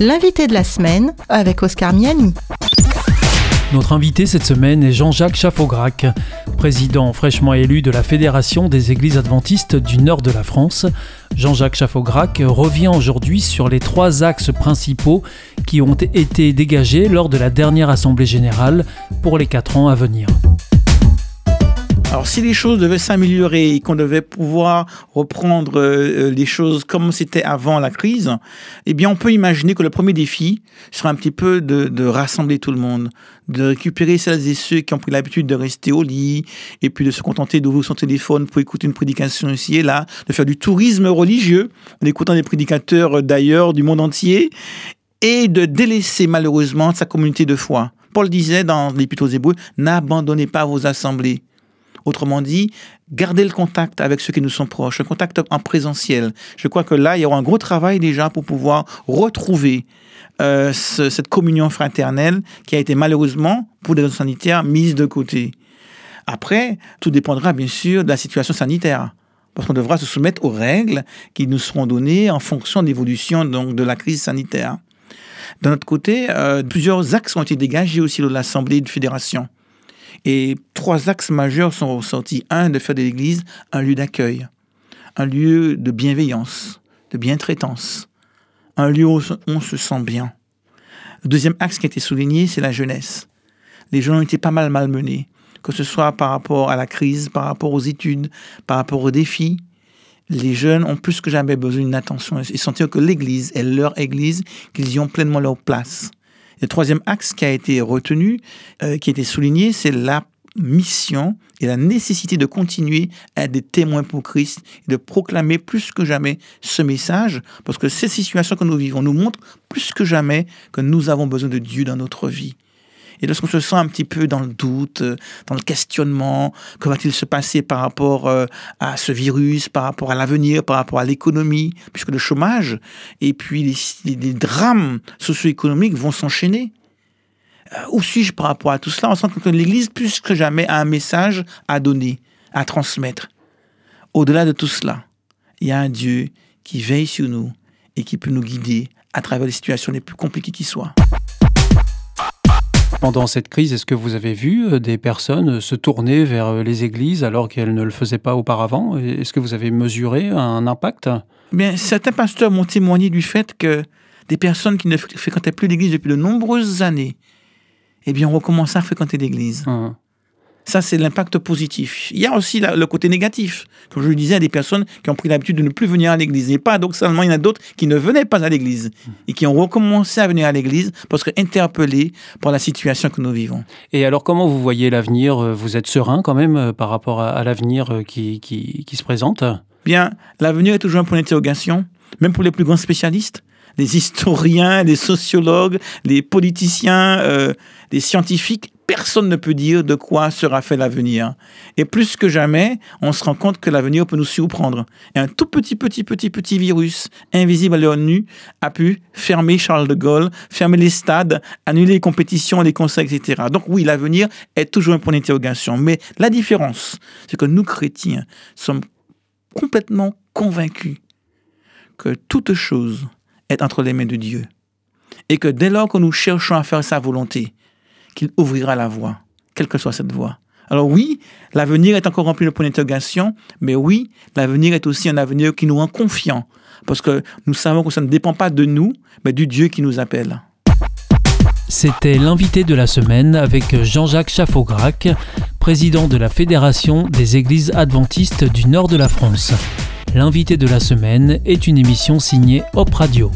L'invité de la semaine avec Oscar Miani. Notre invité cette semaine est Jean-Jacques Chaffaugrac, président fraîchement élu de la Fédération des Églises adventistes du nord de la France. Jean-Jacques Chaffaugrac revient aujourd'hui sur les trois axes principaux qui ont été dégagés lors de la dernière Assemblée générale pour les quatre ans à venir. Alors si les choses devaient s'améliorer et qu'on devait pouvoir reprendre euh, les choses comme c'était avant la crise, eh bien on peut imaginer que le premier défi sera un petit peu de, rassembler tout le monde, de récupérer celles et ceux qui ont pris l'habitude de rester au lit et puis de se contenter d'ouvrir son téléphone pour écouter une prédication ici et là, de faire du tourisme religieux en écoutant des prédicateurs d'ailleurs du monde entier et de délaisser malheureusement sa communauté de foi. Paul disait dans l'Épître aux Hébreux, n'abandonnez pas vos assemblées. Autrement dit, garder le contact avec ceux qui nous sont proches, un contact en présentiel. Je crois que là, il y aura un gros travail déjà pour pouvoir retrouver euh, cette communion fraternelle qui a été malheureusement, pour des raisons sanitaires, mise de côté. Après, tout dépendra bien sûr de la situation sanitaire. Parce qu'on devra se soumettre aux règles qui nous seront données en fonction de l'évolution de la crise sanitaire. D'un autre côté, euh, plusieurs axes ont été dégagés aussi de l'Assemblée de fédération. Et trois axes majeurs sont ressortis. Un, de faire de l'Église un lieu d'accueil, un lieu de bienveillance, de bientraitance, un lieu où on se sent bien. Le deuxième axe qui a été souligné, c'est la jeunesse. Les jeunes ont été pas mal malmenés, que ce soit par rapport à la crise, par rapport aux études, par rapport aux défis. Les jeunes ont plus que jamais besoin d'une attention et sentir que l'Église est leur Église, qu'ils y ont pleinement leur place. Le troisième axe qui a été retenu, euh, qui a été souligné, c'est la mission et la nécessité de continuer à être des témoins pour Christ et de proclamer plus que jamais ce message, parce que ces situations que nous vivons nous montrent plus que jamais que nous avons besoin de Dieu dans notre vie. Et lorsqu'on se sent un petit peu dans le doute, euh, dans le questionnement, que va-t-il se passer par rapport euh, à ce virus, par rapport à l'avenir, par rapport à l'économie, puisque le chômage et puis les, drames socio-économiques vont s'enchaîner. Euh, où suis-je par rapport à tout cela On sent que l'Église, plus que jamais, a un message à donner, à transmettre. Au-delà de tout cela, il y a un Dieu qui veille sur nous et qui peut nous guider à travers les situations les plus compliquées qui soient. Pendant cette crise, est-ce que vous avez vu euh, des personnes euh, se tourner vers euh, les églises alors qu'elles ne le faisaient pas auparavant? Est-ce que vous avez mesuré un impact? Bien, certains pasteurs m'ont témoigné du fait que des personnes qui ne fréquentaient plus l'église depuis de nombreuses années, eh bien, ont recommencé à fréquenter l'église. Hum. Ça, c'est l'impact positif. Il y a aussi le côté négatif. Comme je le disais, à des personnes qui ont pris l'habitude de ne plus venir à l'église. Et paradoxalement, il y en a d'autres qui ne venaient pas à l'église et qui ont recommencé à venir à l'église parce qu'interpellés par la situation que nous vivons. Et alors, comment vous voyez l'avenir? Vous êtes serein quand même euh, par rapport à, l'avenir euh, qui, qui, qui se présente? Bien, l'avenir est toujours un point d'interrogation, même pour les plus grands spécialistes les historiens, les sociologues, les politiciens, euh, les scientifiques personne ne peut dire de quoi sera fait l'avenir. Et plus que jamais, on se rend compte que l'avenir peut nous surprendre. Et un tout petit, petit, petit, petit virus, invisible à l'œil nu, a pu fermer Charles de Gaulle, fermer les stades, annuler les compétitions, les concerts, etc. Donc oui, l'avenir est toujours un point d'interrogation. Mais la différence, c'est que nous, chrétiens, sommes complètement convaincus que toute chose est entre les mains de Dieu. Et que dès lors que nous cherchons à faire sa volonté, qu'il ouvrira la voie, quelle que soit cette voie. Alors oui, l'avenir est encore rempli de points d'interrogation, mais oui, l'avenir est aussi un avenir qui nous rend confiants, parce que nous savons que ça ne dépend pas de nous, mais du Dieu qui nous appelle. C'était l'invité de la semaine avec Jean-Jacques Chaffaugrac, président de la Fédération des Églises adventistes du nord de la France. L'invité de la semaine est une émission signée Hop Radio.